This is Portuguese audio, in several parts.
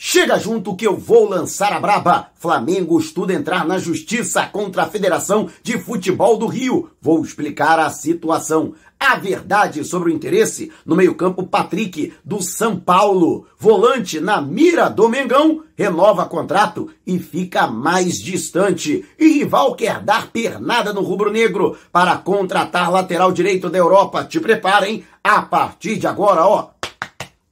Chega junto que eu vou lançar a braba. Flamengo estuda entrar na justiça contra a Federação de Futebol do Rio. Vou explicar a situação. A verdade sobre o interesse no meio-campo Patrick do São Paulo. Volante na mira do Mengão, renova contrato e fica mais distante. E rival quer dar pernada no rubro-negro para contratar lateral direito da Europa. Te preparem a partir de agora, ó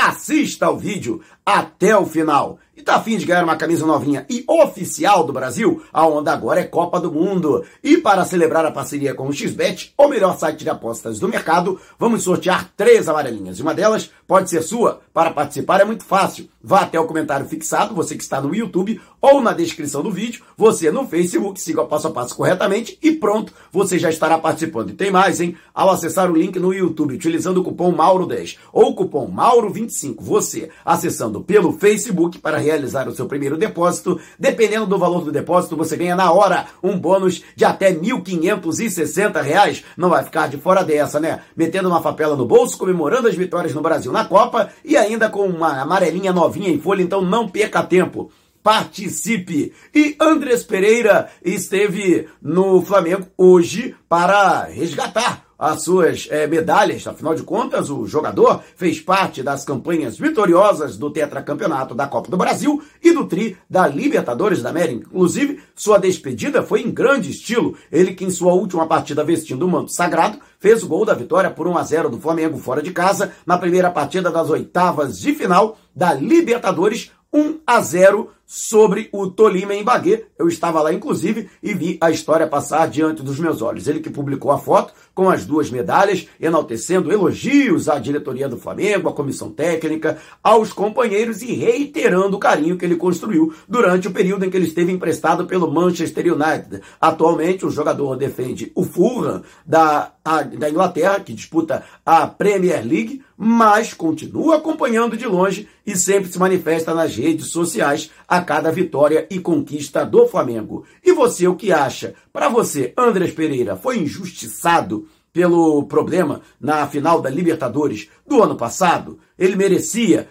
Assista ao vídeo até o final. E tá afim de ganhar uma camisa novinha e oficial do Brasil? A onda agora é Copa do Mundo. E para celebrar a parceria com o XBET, o melhor site de apostas do mercado, vamos sortear três amarelinhas. Uma delas pode ser sua. Para participar é muito fácil. Vá até o comentário fixado, você que está no YouTube, ou na descrição do vídeo, você no Facebook, siga o passo a passo corretamente e pronto, você já estará participando. E tem mais, hein? Ao acessar o link no YouTube utilizando o cupom Mauro10 ou o cupom Mauro25, você acessando pelo Facebook para realizar o seu primeiro depósito. Dependendo do valor do depósito, você ganha na hora um bônus de até R$ 1.560. Não vai ficar de fora dessa, né? Metendo uma papela no bolso, comemorando as vitórias no Brasil na Copa e ainda com uma amarelinha novinha em folha, então não perca tempo participe. E Andrés Pereira esteve no Flamengo hoje para resgatar as suas é, medalhas. Afinal de contas, o jogador fez parte das campanhas vitoriosas do tetracampeonato da Copa do Brasil e do Tri da Libertadores da América. Inclusive, sua despedida foi em grande estilo. Ele que em sua última partida vestindo o manto sagrado, fez o gol da vitória por 1 a 0 do Flamengo fora de casa na primeira partida das oitavas de final da Libertadores 1 a 0 sobre o Tolima em Baguê. Eu estava lá, inclusive, e vi a história passar diante dos meus olhos. Ele que publicou a foto com as duas medalhas, enaltecendo elogios à diretoria do Flamengo, à comissão técnica, aos companheiros e reiterando o carinho que ele construiu durante o período em que ele esteve emprestado pelo Manchester United. Atualmente, o jogador defende o Fulham da, a, da Inglaterra, que disputa a Premier League, mas continua acompanhando de longe e sempre se manifesta nas redes sociais a cada vitória e conquista do Flamengo. E você, o que acha? Para você, Andrés Pereira foi injustiçado pelo problema na final da Libertadores do ano passado? Ele merecia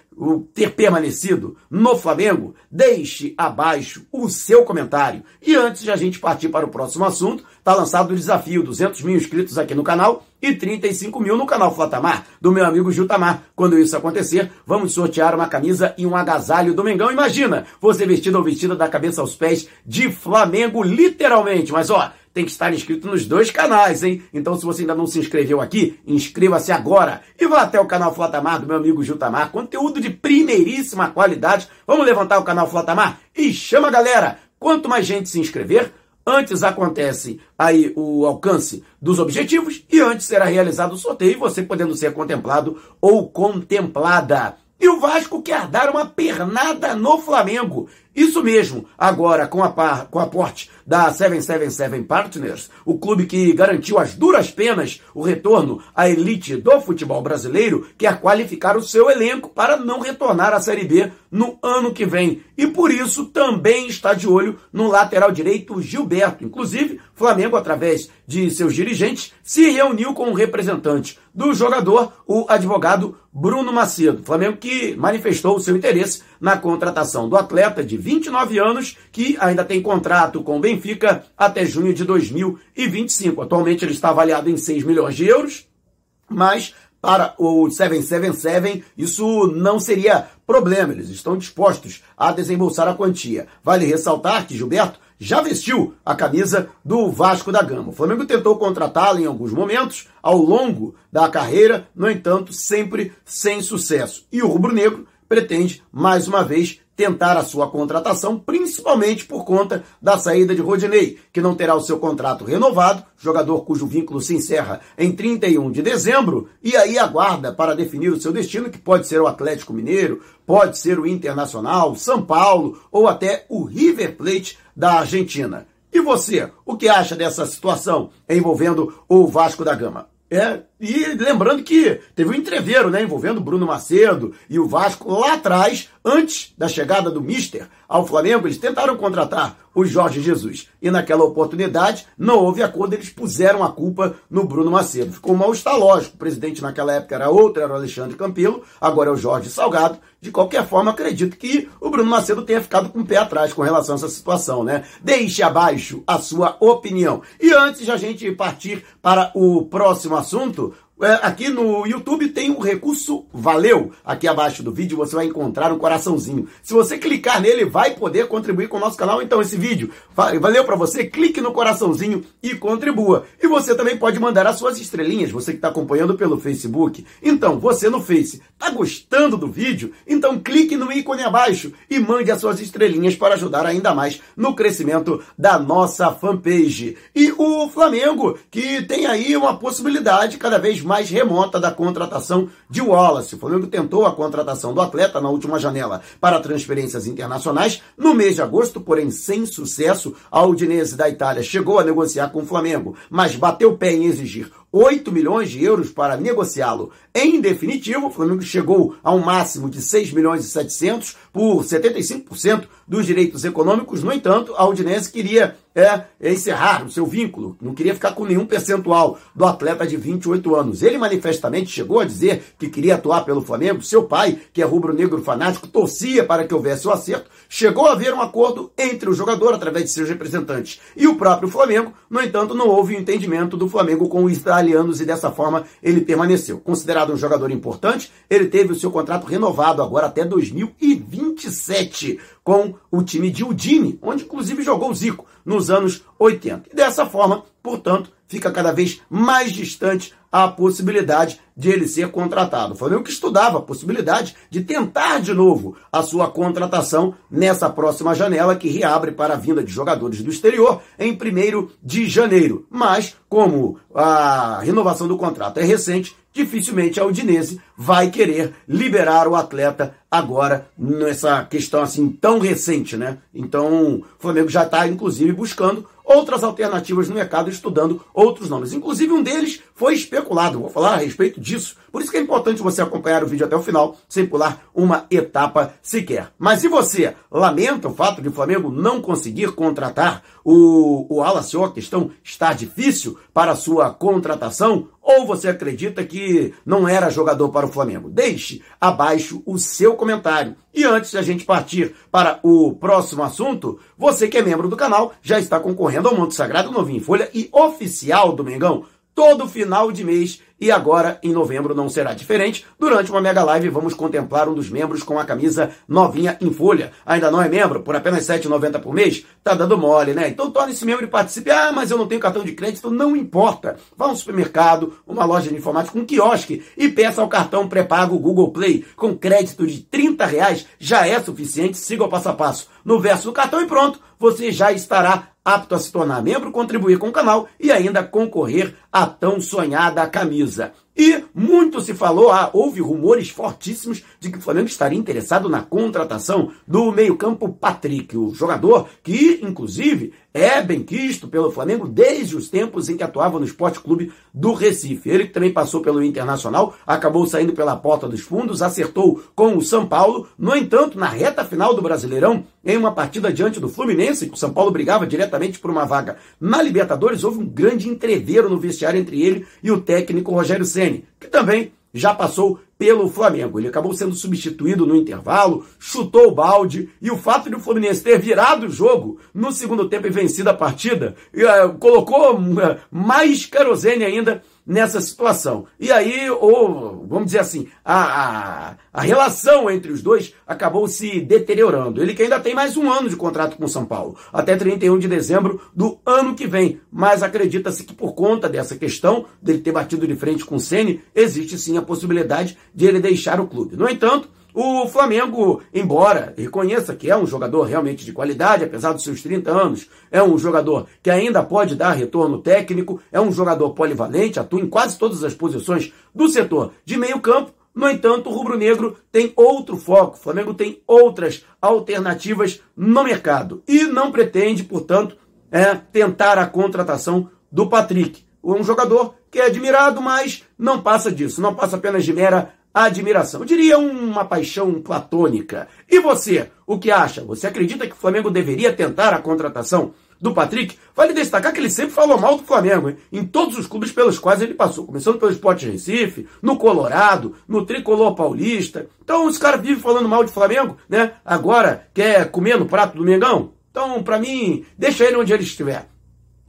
ter permanecido no Flamengo? Deixe abaixo o seu comentário. E antes de a gente partir para o próximo assunto, está lançado o desafio: 200 mil inscritos aqui no canal e 35 mil no canal Flatamar, do meu amigo Jutamar. Quando isso acontecer, vamos sortear uma camisa e um agasalho do Mengão. Imagina você vestido ou vestida da cabeça aos pés de Flamengo, literalmente. Mas ó, tem que estar inscrito nos dois canais, hein? Então, se você ainda não se inscreveu aqui, inscreva-se agora e vá até o canal Flatamar do meu amigo Jutamar. Conteúdo de primeiríssima qualidade. Vamos levantar o canal Flatamar e chama a galera. Quanto mais gente se inscrever, antes acontece aí o alcance dos objetivos e antes será realizado o sorteio, e você podendo ser contemplado ou contemplada. E o Vasco quer dar uma pernada no Flamengo. Isso mesmo, agora com a par, com aporte da 777 Partners, o clube que garantiu as duras penas o retorno à elite do futebol brasileiro, quer qualificar o seu elenco para não retornar à Série B no ano que vem. E por isso também está de olho no lateral direito Gilberto. Inclusive, Flamengo, através de seus dirigentes, se reuniu com o representante do jogador, o advogado Bruno Macedo. Flamengo que manifestou o seu interesse na contratação do atleta de 29 anos, que ainda tem contrato com o Benfica até junho de 2025. Atualmente ele está avaliado em 6 milhões de euros, mas para o 777 isso não seria problema, eles estão dispostos a desembolsar a quantia. Vale ressaltar que Gilberto já vestiu a camisa do Vasco da Gama. O Flamengo tentou contratá-lo em alguns momentos ao longo da carreira, no entanto, sempre sem sucesso. E o rubro-negro pretende, mais uma vez, tentar a sua contratação, principalmente por conta da saída de Rodinei, que não terá o seu contrato renovado, jogador cujo vínculo se encerra em 31 de dezembro, e aí aguarda para definir o seu destino, que pode ser o Atlético Mineiro, pode ser o Internacional, São Paulo ou até o River Plate da Argentina. E você, o que acha dessa situação envolvendo o Vasco da Gama? É E lembrando que teve um entreveiro, né, envolvendo Bruno Macedo e o Vasco lá atrás, antes da chegada do Mister ao Flamengo, eles tentaram contratar o Jorge Jesus. E naquela oportunidade não houve acordo, eles puseram a culpa no Bruno Macedo. Ficou mal está lógico. O presidente naquela época era outro, era o Alexandre Campelo, agora é o Jorge Salgado. De qualquer forma, acredito que o Bruno Macedo tenha ficado com o pé atrás com relação a essa situação, né? Deixe abaixo a sua opinião. E antes de a gente partir para o próximo assunto, aqui no YouTube tem um recurso Valeu. Aqui abaixo do vídeo você vai encontrar um coraçãozinho. Se você clicar nele, vai poder contribuir com o nosso canal. Então, esse vídeo valeu para você? Clique no coraçãozinho e contribua. E você também pode mandar as suas estrelinhas, você que está acompanhando pelo Facebook. Então, você no Face, tá gostando do vídeo? Então, clique no ícone abaixo e mande as suas estrelinhas para ajudar ainda mais no crescimento da nossa fanpage. E o Flamengo, que tem aí uma possibilidade cada vez mais remota da contratação de Wallace. O Flamengo tentou a contratação do atleta na última janela para transferências internacionais no mês de agosto, porém sem sucesso. A Udinese da Itália chegou a negociar com o Flamengo, mas bateu pé em exigir 8 milhões de euros para negociá-lo. Em definitivo, o Flamengo chegou a um máximo de 6 milhões e 700 por 75% dos direitos econômicos. No entanto, a Udinese queria é, encerrar o seu vínculo, não queria ficar com nenhum percentual do atleta de 28 anos. Ele manifestamente chegou a dizer que queria atuar pelo Flamengo. Seu pai, que é rubro-negro fanático, torcia para que houvesse o acerto. Chegou a haver um acordo entre o jogador, através de seus representantes, e o próprio Flamengo. No entanto, não houve entendimento do Flamengo com os italianos e dessa forma ele permaneceu. Considerado um jogador importante, ele teve o seu contrato renovado agora até 2027 com o time de Udine, onde inclusive jogou o Zico nos anos 80. E dessa forma, portanto, fica cada vez mais distante a possibilidade de ele ser contratado. O Flamengo que estudava a possibilidade de tentar de novo a sua contratação nessa próxima janela que reabre para a vinda de jogadores do exterior em 1 de janeiro. Mas, como a renovação do contrato é recente, dificilmente a Udinese vai querer liberar o atleta agora nessa questão assim tão recente, né? Então, o Flamengo já está inclusive buscando outras alternativas no mercado, estudando outros nomes. Inclusive um deles foi especulado. Vou falar a respeito disso. Por isso que é importante você acompanhar o vídeo até o final, sem pular uma etapa sequer. Mas e você? Lamenta o fato de o Flamengo não conseguir contratar o, o Wallace? A questão está difícil para sua contratação? Ou você acredita que não era jogador para o Flamengo? Deixe abaixo o seu comentário. E antes de a gente partir para o próximo assunto, você que é membro do canal já está concorrendo ao Monte Sagrado Novinho em Folha e oficial do Mengão todo final de mês e agora em novembro não será diferente. Durante uma mega live vamos contemplar um dos membros com a camisa novinha em folha. Ainda não é membro? Por apenas R$ 7,90 por mês? Tá dando mole, né? Então torne-se membro e participe. Ah, mas eu não tenho cartão de crédito. Não importa. Vá a um supermercado, uma loja de informática, um quiosque e peça o cartão pré-pago Google Play. Com crédito de 30 reais já é suficiente. Siga o passo a passo no verso do cartão e pronto. Você já estará apto a se tornar membro, contribuir com o canal e ainda concorrer à tão sonhada camisa. coisa E muito se falou, ah, houve rumores fortíssimos de que o Flamengo estaria interessado na contratação do meio-campo Patrick, o jogador que, inclusive, é bem quisto pelo Flamengo desde os tempos em que atuava no Esporte Clube do Recife. Ele também passou pelo Internacional, acabou saindo pela porta dos fundos, acertou com o São Paulo. No entanto, na reta final do Brasileirão, em uma partida diante do Fluminense, que o São Paulo brigava diretamente por uma vaga na Libertadores, houve um grande entreveiro no vestiário entre ele e o técnico Rogério Senna que também já passou pelo Flamengo. Ele acabou sendo substituído no intervalo, chutou o balde, e o fato de o Fluminense ter virado o jogo no segundo tempo e vencido a partida, uh, colocou uh, mais querosene ainda nessa situação. E aí, ou, vamos dizer assim, a, a, a, relação entre os dois acabou se deteriorando. Ele que ainda tem mais um ano de contrato com o São Paulo, até 31 de dezembro do ano que vem. Mas acredita-se que por conta dessa questão, dele ter batido de frente com o Ceni, existe sim a possibilidade de ele deixar o clube. No entanto, o Flamengo, embora reconheça que é um jogador realmente de qualidade, apesar dos seus 30 anos, é um jogador que ainda pode dar retorno técnico, é um jogador polivalente, atua em quase todas as posições do setor de meio campo. No entanto, o rubro-negro tem outro foco, o Flamengo tem outras alternativas no mercado. E não pretende, portanto, é, tentar a contratação do Patrick, um jogador que é admirado, mas não passa disso, não passa apenas de mera admiração. Eu diria uma paixão platônica. E você, o que acha? Você acredita que o Flamengo deveria tentar a contratação do Patrick? Vale destacar que ele sempre falou mal do Flamengo, hein? em todos os clubes pelos quais ele passou, começando pelo Sport Recife, no Colorado, no Tricolor Paulista. Então os caras vivem falando mal de Flamengo, né? Agora quer comer no prato do Mengão? Então, para mim, deixa ele onde ele estiver.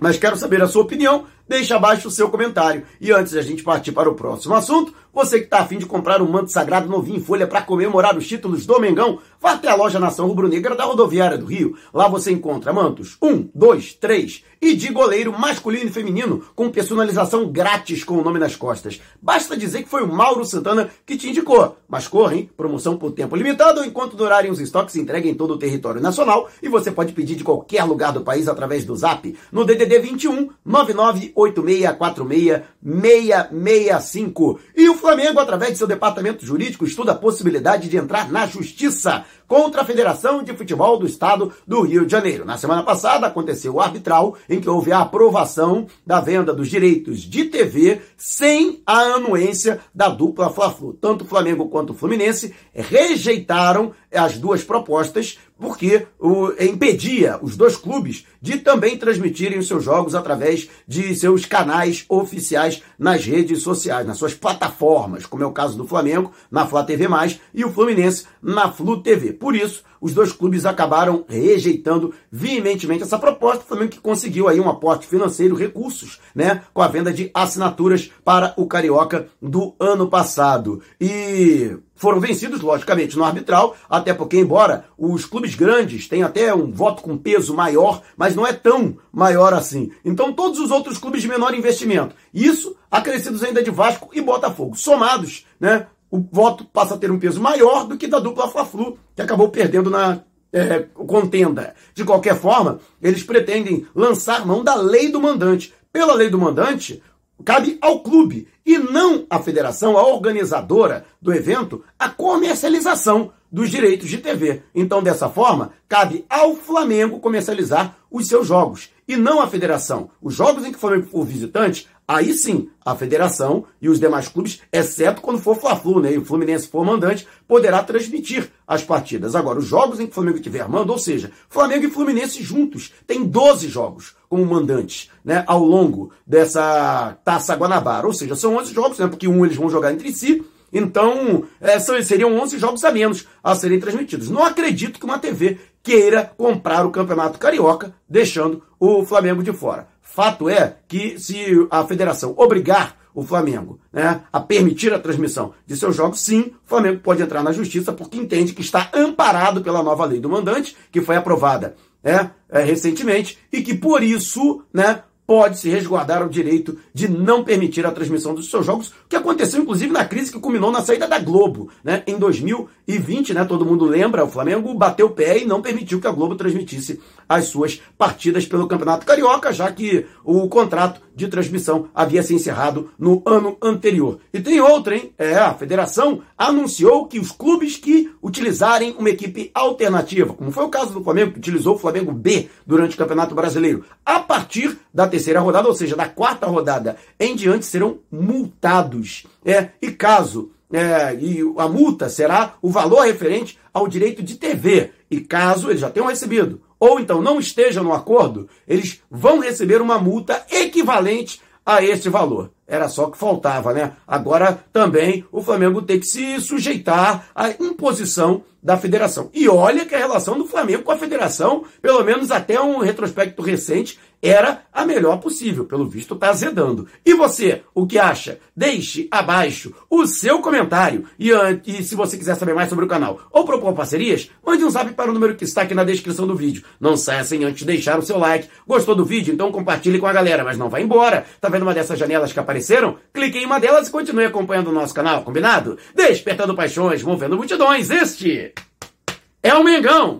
Mas quero saber a sua opinião deixa abaixo o seu comentário. E antes de a gente partir para o próximo assunto, você que está afim de comprar um manto sagrado novinho em folha para comemorar os títulos do Mengão, vá até a loja Nação Rubro-Negra da Rodoviária do Rio. Lá você encontra mantos 1, 2, 3 e de goleiro masculino e feminino com personalização grátis com o nome nas costas. Basta dizer que foi o Mauro Santana que te indicou. Mas corra, hein? Promoção por tempo limitado enquanto durarem os estoques entregue em todo o território nacional e você pode pedir de qualquer lugar do país através do Zap no DDD 21 99 8646-665. E o Flamengo, através de seu departamento jurídico, estuda a possibilidade de entrar na justiça contra a Federação de Futebol do Estado do Rio de Janeiro. Na semana passada aconteceu o arbitral em que houve a aprovação da venda dos direitos de TV sem a anuência da dupla Fla-Flu. Tanto o Flamengo quanto o Fluminense rejeitaram as duas propostas porque o, impedia os dois clubes de também transmitirem os seus jogos através de seus canais oficiais nas redes sociais, nas suas plataformas, como é o caso do Flamengo na Flá TV+, e o Fluminense na Flu TV. Por isso, os dois clubes acabaram rejeitando veementemente essa proposta, Flamengo que conseguiu aí um aporte financeiro, recursos, né, com a venda de assinaturas para o Carioca do ano passado. E foram vencidos, logicamente, no arbitral, até porque, embora os clubes grandes tenham até um voto com peso maior, mas não é tão maior assim. Então, todos os outros clubes de menor investimento, isso acrescidos ainda de Vasco e Botafogo, somados, né, o voto passa a ter um peso maior do que da dupla Fla-Flu, que acabou perdendo na é, contenda. De qualquer forma, eles pretendem lançar mão da lei do mandante. Pela lei do mandante, cabe ao clube e não à federação, a organizadora do evento, a comercialização dos direitos de TV. Então, dessa forma, cabe ao Flamengo comercializar os seus jogos e não à federação. Os jogos em que o Flamengo for visitante, aí sim, a federação e os demais clubes, exceto quando for Fla-Flu, né, e o Fluminense for mandante, poderá transmitir as partidas. Agora, os jogos em que o Flamengo estiver mando, ou seja, Flamengo e Fluminense juntos, tem 12 jogos como mandantes, né, ao longo dessa Taça Guanabara. Ou seja, são 11 jogos, né, porque um eles vão jogar entre si, então, é, seriam 11 jogos a menos a serem transmitidos. Não acredito que uma TV queira comprar o Campeonato Carioca, deixando o Flamengo de fora. Fato é que se a federação obrigar o Flamengo né, a permitir a transmissão de seus jogos, sim, o Flamengo pode entrar na justiça porque entende que está amparado pela nova lei do mandante, que foi aprovada né, é, recentemente, e que por isso né, pode se resguardar o direito de não permitir a transmissão dos seus jogos, que aconteceu inclusive na crise que culminou na saída da Globo, né? Em 2020, né? Todo mundo lembra, o Flamengo bateu o pé e não permitiu que a Globo transmitisse as suas partidas pelo Campeonato Carioca, já que o contrato de transmissão havia se encerrado no ano anterior. E tem outra, hein? É, a federação anunciou que os clubes que utilizarem uma equipe alternativa, como foi o caso do Flamengo, que utilizou o Flamengo B durante o Campeonato Brasileiro, a partir da terceira rodada, ou seja, da quarta rodada em diante, serão multados. É, e caso é, e a multa será o valor referente ao direito de TV. E caso eles já tenham recebido ou então não estejam no acordo, eles vão receber uma multa equivalente a esse valor. Era só que faltava, né? Agora também o Flamengo tem que se sujeitar à imposição da federação. E olha que a relação do Flamengo com a federação, pelo menos até um retrospecto recente, era a melhor possível. Pelo visto, está azedando. E você, o que acha? Deixe abaixo o seu comentário. E, e se você quiser saber mais sobre o canal ou propor parcerias, mande um zap para o número que está aqui na descrição do vídeo. Não saia sem antes deixar o seu like. Gostou do vídeo? Então compartilhe com a galera, mas não vá embora. Tá vendo uma dessas janelas que apareceram? Clique em uma delas e continue acompanhando o nosso canal, combinado? Despertando paixões, movendo multidões. Este é o Mengão!